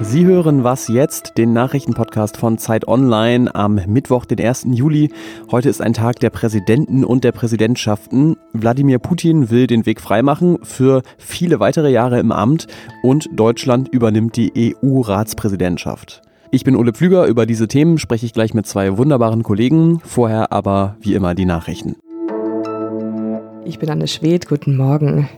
Sie hören was jetzt, den Nachrichtenpodcast von Zeit Online am Mittwoch, den 1. Juli. Heute ist ein Tag der Präsidenten und der Präsidentschaften. Wladimir Putin will den Weg freimachen für viele weitere Jahre im Amt und Deutschland übernimmt die EU-Ratspräsidentschaft. Ich bin Ole Pflüger, über diese Themen spreche ich gleich mit zwei wunderbaren Kollegen, vorher aber wie immer die Nachrichten. Ich bin Anne Schwedt, guten Morgen.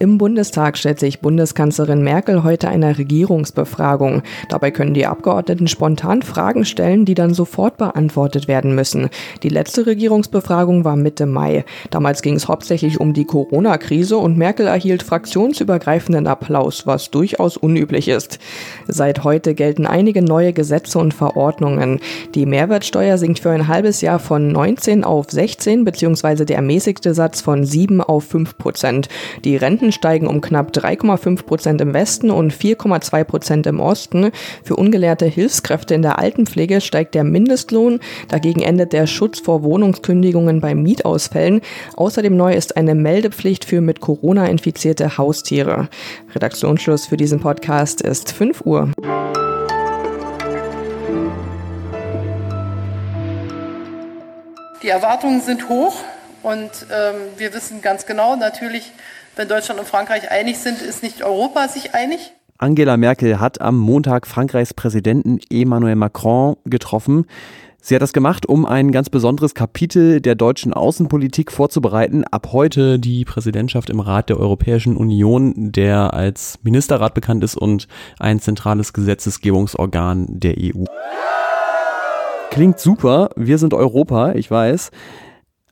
Im Bundestag stellt sich Bundeskanzlerin Merkel heute einer Regierungsbefragung. Dabei können die Abgeordneten spontan Fragen stellen, die dann sofort beantwortet werden müssen. Die letzte Regierungsbefragung war Mitte Mai. Damals ging es hauptsächlich um die Corona-Krise und Merkel erhielt fraktionsübergreifenden Applaus, was durchaus unüblich ist. Seit heute gelten einige neue Gesetze und Verordnungen. Die Mehrwertsteuer sinkt für ein halbes Jahr von 19 auf 16 bzw. der ermäßigte Satz von 7 auf 5 Prozent. Die Renten steigen um knapp 3,5 Prozent im Westen und 4,2 Prozent im Osten. Für ungelehrte Hilfskräfte in der Altenpflege steigt der Mindestlohn. Dagegen endet der Schutz vor Wohnungskündigungen bei Mietausfällen. Außerdem neu ist eine Meldepflicht für mit Corona infizierte Haustiere. Redaktionsschluss für diesen Podcast ist 5 Uhr. Die Erwartungen sind hoch. Und ähm, wir wissen ganz genau, natürlich, wenn Deutschland und Frankreich einig sind, ist nicht Europa sich einig. Angela Merkel hat am Montag Frankreichs Präsidenten Emmanuel Macron getroffen. Sie hat das gemacht, um ein ganz besonderes Kapitel der deutschen Außenpolitik vorzubereiten. Ab heute die Präsidentschaft im Rat der Europäischen Union, der als Ministerrat bekannt ist und ein zentrales Gesetzesgebungsorgan der EU. Klingt super, wir sind Europa, ich weiß.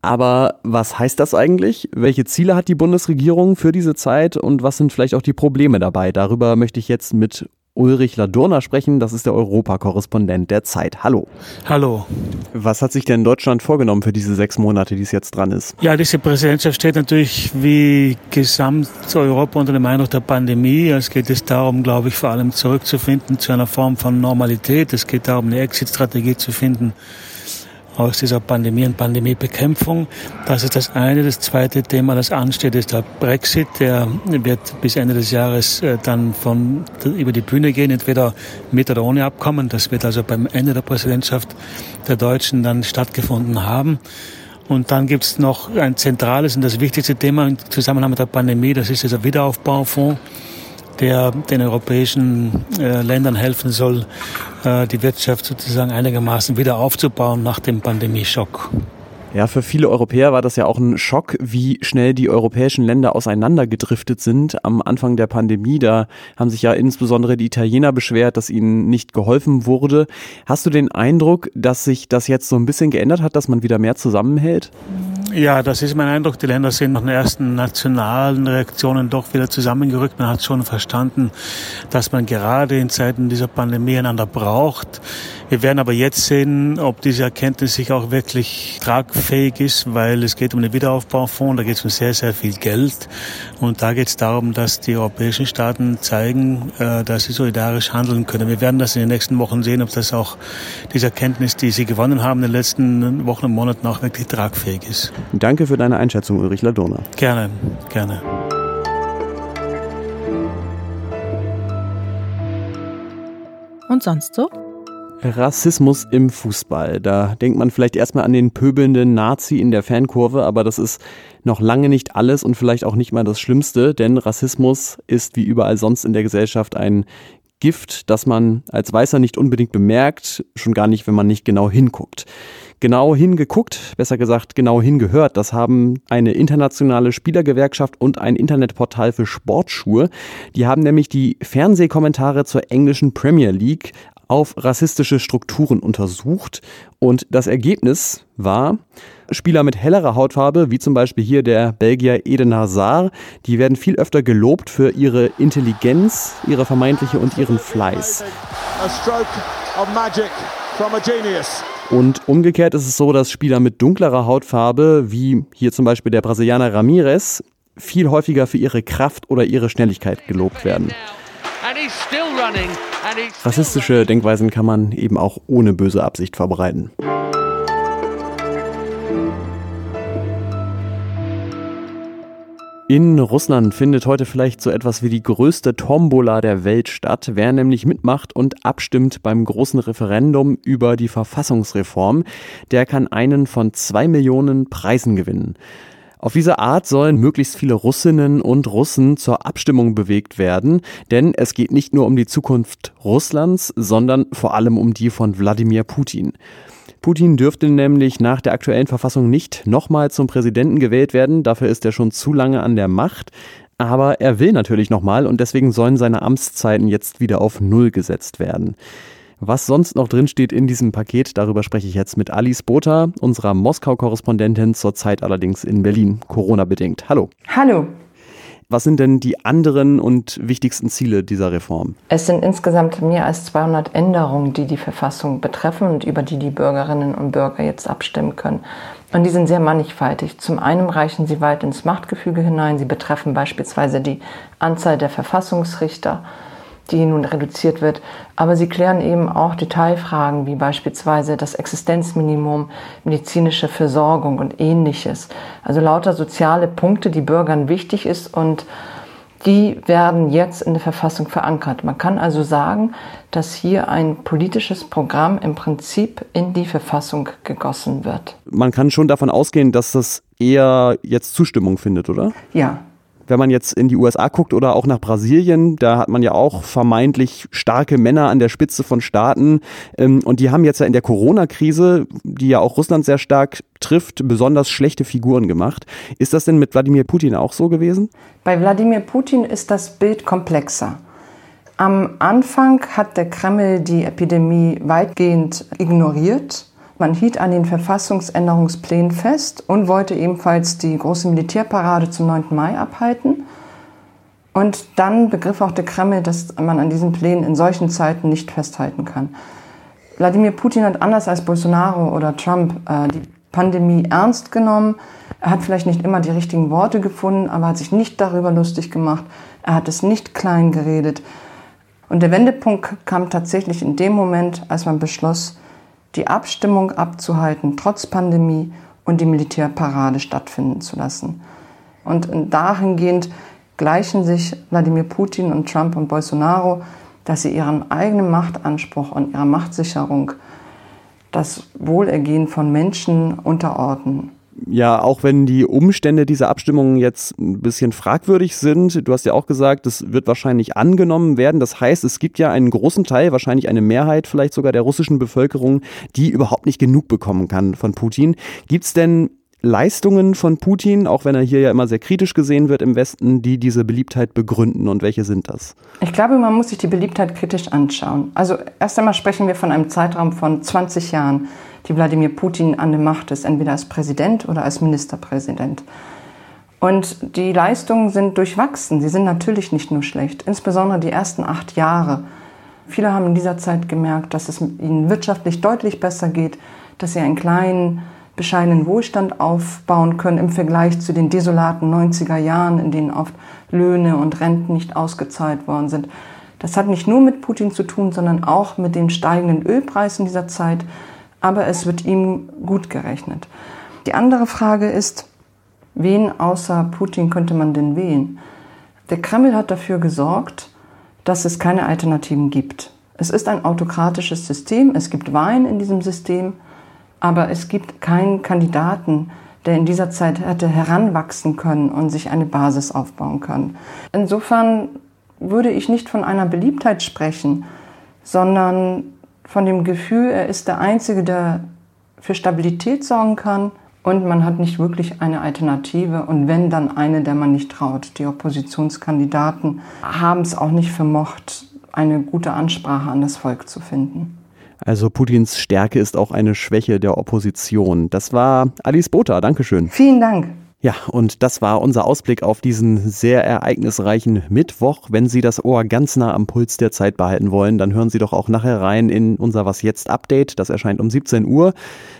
Aber was heißt das eigentlich? Welche Ziele hat die Bundesregierung für diese Zeit und was sind vielleicht auch die Probleme dabei? Darüber möchte ich jetzt mit Ulrich Ladurner sprechen. Das ist der Europakorrespondent der Zeit. Hallo. Hallo. Was hat sich denn Deutschland vorgenommen für diese sechs Monate, die es jetzt dran ist? Ja, diese Präsidentschaft steht natürlich wie gesamt Europa unter dem Eindruck der Pandemie. Es geht es darum, glaube ich, vor allem zurückzufinden zu einer Form von Normalität. Es geht darum, eine Exit-Strategie zu finden aus dieser Pandemie und Pandemiebekämpfung. Das ist das eine. Das zweite Thema, das ansteht, ist der Brexit. Der wird bis Ende des Jahres äh, dann von, über die Bühne gehen, entweder mit oder ohne Abkommen. Das wird also beim Ende der Präsidentschaft der Deutschen dann stattgefunden haben. Und dann gibt es noch ein zentrales und das wichtigste Thema im Zusammenhang mit der Pandemie, das ist dieser Wiederaufbaufonds der den europäischen äh, Ländern helfen soll, äh, die Wirtschaft sozusagen einigermaßen wieder aufzubauen nach dem Pandemieschock. Ja, für viele Europäer war das ja auch ein Schock, wie schnell die europäischen Länder auseinandergedriftet sind am Anfang der Pandemie. Da haben sich ja insbesondere die Italiener beschwert, dass ihnen nicht geholfen wurde. Hast du den Eindruck, dass sich das jetzt so ein bisschen geändert hat, dass man wieder mehr zusammenhält? Ja, das ist mein Eindruck. Die Länder sind nach den ersten nationalen Reaktionen doch wieder zusammengerückt. Man hat schon verstanden, dass man gerade in Zeiten dieser Pandemie einander braucht. Wir werden aber jetzt sehen, ob diese Erkenntnis sich auch wirklich tragfähig ist, weil es geht um den Wiederaufbaufonds, da geht es um sehr, sehr viel Geld. Und da geht es darum, dass die europäischen Staaten zeigen, äh, dass sie solidarisch handeln können. Wir werden das in den nächsten Wochen sehen, ob das auch diese Erkenntnis, die sie gewonnen haben in den letzten Wochen und Monaten, auch wirklich tragfähig ist. Danke für deine Einschätzung, Ulrich Ladurner. Gerne, gerne. Und sonst so? Rassismus im Fußball. Da denkt man vielleicht erstmal an den pöbelnden Nazi in der Fankurve, aber das ist noch lange nicht alles und vielleicht auch nicht mal das Schlimmste, denn Rassismus ist wie überall sonst in der Gesellschaft ein Gift, das man als Weißer nicht unbedingt bemerkt, schon gar nicht, wenn man nicht genau hinguckt genau hingeguckt, besser gesagt genau hingehört. Das haben eine internationale Spielergewerkschaft und ein Internetportal für Sportschuhe. Die haben nämlich die Fernsehkommentare zur englischen Premier League auf rassistische Strukturen untersucht und das Ergebnis war, Spieler mit hellerer Hautfarbe, wie zum Beispiel hier der Belgier Eden Hazard, die werden viel öfter gelobt für ihre Intelligenz, ihre vermeintliche und ihren Fleiß. Und umgekehrt ist es so, dass Spieler mit dunklerer Hautfarbe, wie hier zum Beispiel der Brasilianer Ramirez, viel häufiger für ihre Kraft oder ihre Schnelligkeit gelobt werden. Rassistische Denkweisen kann man eben auch ohne böse Absicht verbreiten. In Russland findet heute vielleicht so etwas wie die größte Tombola der Welt statt. Wer nämlich mitmacht und abstimmt beim großen Referendum über die Verfassungsreform, der kann einen von zwei Millionen Preisen gewinnen. Auf diese Art sollen möglichst viele Russinnen und Russen zur Abstimmung bewegt werden, denn es geht nicht nur um die Zukunft Russlands, sondern vor allem um die von Wladimir Putin. Putin dürfte nämlich nach der aktuellen Verfassung nicht nochmal zum Präsidenten gewählt werden. Dafür ist er schon zu lange an der Macht. Aber er will natürlich nochmal und deswegen sollen seine Amtszeiten jetzt wieder auf Null gesetzt werden. Was sonst noch drinsteht in diesem Paket, darüber spreche ich jetzt mit Alice Botha, unserer Moskau-Korrespondentin, zurzeit allerdings in Berlin, Corona-bedingt. Hallo. Hallo. Was sind denn die anderen und wichtigsten Ziele dieser Reform? Es sind insgesamt mehr als 200 Änderungen, die die Verfassung betreffen und über die die Bürgerinnen und Bürger jetzt abstimmen können. Und die sind sehr mannigfaltig. Zum einen reichen sie weit ins Machtgefüge hinein. Sie betreffen beispielsweise die Anzahl der Verfassungsrichter die nun reduziert wird. Aber sie klären eben auch Detailfragen wie beispielsweise das Existenzminimum, medizinische Versorgung und ähnliches. Also lauter soziale Punkte, die Bürgern wichtig ist und die werden jetzt in der Verfassung verankert. Man kann also sagen, dass hier ein politisches Programm im Prinzip in die Verfassung gegossen wird. Man kann schon davon ausgehen, dass das eher jetzt Zustimmung findet, oder? Ja, wenn man jetzt in die USA guckt oder auch nach Brasilien, da hat man ja auch vermeintlich starke Männer an der Spitze von Staaten. Ähm, und die haben jetzt ja in der Corona-Krise, die ja auch Russland sehr stark trifft, besonders schlechte Figuren gemacht. Ist das denn mit Wladimir Putin auch so gewesen? Bei Wladimir Putin ist das Bild komplexer. Am Anfang hat der Kreml die Epidemie weitgehend ignoriert man hielt an den Verfassungsänderungsplänen fest und wollte ebenfalls die große Militärparade zum 9. Mai abhalten. Und dann begriff auch der Kreml, dass man an diesen Plänen in solchen Zeiten nicht festhalten kann. Wladimir Putin hat anders als Bolsonaro oder Trump äh, die Pandemie ernst genommen. Er hat vielleicht nicht immer die richtigen Worte gefunden, aber hat sich nicht darüber lustig gemacht. Er hat es nicht klein geredet. Und der Wendepunkt kam tatsächlich in dem Moment, als man beschloss, die Abstimmung abzuhalten, trotz Pandemie und die Militärparade stattfinden zu lassen. Und dahingehend gleichen sich Wladimir Putin und Trump und Bolsonaro, dass sie ihren eigenen Machtanspruch und ihrer Machtsicherung das Wohlergehen von Menschen unterordnen ja, auch wenn die Umstände dieser Abstimmung jetzt ein bisschen fragwürdig sind, du hast ja auch gesagt, das wird wahrscheinlich angenommen werden. Das heißt, es gibt ja einen großen Teil, wahrscheinlich eine Mehrheit vielleicht sogar der russischen Bevölkerung, die überhaupt nicht genug bekommen kann von Putin. Gibt es denn Leistungen von Putin, auch wenn er hier ja immer sehr kritisch gesehen wird im Westen, die diese Beliebtheit begründen und welche sind das? Ich glaube, man muss sich die Beliebtheit kritisch anschauen. Also erst einmal sprechen wir von einem Zeitraum von 20 Jahren die Wladimir Putin an der Macht ist, entweder als Präsident oder als Ministerpräsident. Und die Leistungen sind durchwachsen. Sie sind natürlich nicht nur schlecht, insbesondere die ersten acht Jahre. Viele haben in dieser Zeit gemerkt, dass es ihnen wirtschaftlich deutlich besser geht, dass sie einen kleinen, bescheidenen Wohlstand aufbauen können im Vergleich zu den desolaten 90er Jahren, in denen oft Löhne und Renten nicht ausgezahlt worden sind. Das hat nicht nur mit Putin zu tun, sondern auch mit den steigenden Ölpreisen dieser Zeit, aber es wird ihm gut gerechnet. Die andere Frage ist, wen außer Putin könnte man denn wählen? Der Kreml hat dafür gesorgt, dass es keine Alternativen gibt. Es ist ein autokratisches System, es gibt Wahlen in diesem System, aber es gibt keinen Kandidaten, der in dieser Zeit hätte heranwachsen können und sich eine Basis aufbauen können. Insofern würde ich nicht von einer Beliebtheit sprechen, sondern von dem Gefühl, er ist der Einzige, der für Stabilität sorgen kann und man hat nicht wirklich eine Alternative und wenn dann eine, der man nicht traut. Die Oppositionskandidaten haben es auch nicht vermocht, eine gute Ansprache an das Volk zu finden. Also Putins Stärke ist auch eine Schwäche der Opposition. Das war Alice Botha. Dankeschön. Vielen Dank. Ja, und das war unser Ausblick auf diesen sehr ereignisreichen Mittwoch. Wenn Sie das Ohr ganz nah am Puls der Zeit behalten wollen, dann hören Sie doch auch nachher rein in unser Was jetzt Update. Das erscheint um 17 Uhr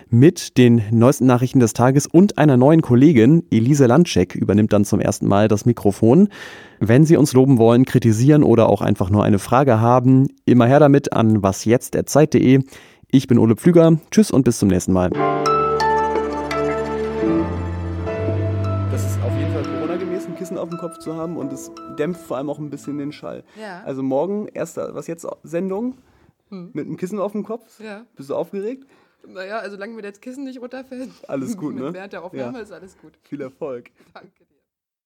mit den neuesten Nachrichten des Tages und einer neuen Kollegin. Elise Landcheck übernimmt dann zum ersten Mal das Mikrofon. Wenn Sie uns loben wollen, kritisieren oder auch einfach nur eine Frage haben, immer her damit an wasjetzt.zeit.de. Ich bin Ole Pflüger. Tschüss und bis zum nächsten Mal. Auf dem Kopf zu haben und es dämpft vor allem auch ein bisschen den Schall. Ja. Also morgen, erste, was jetzt, Sendung mit einem Kissen auf dem Kopf. Ja. Bist du aufgeregt? Naja, also solange mir das Kissen nicht runterfällt. Alles gut, mit ne? Während der Aufnahme Ja. ist alles gut. Viel Erfolg. Danke dir.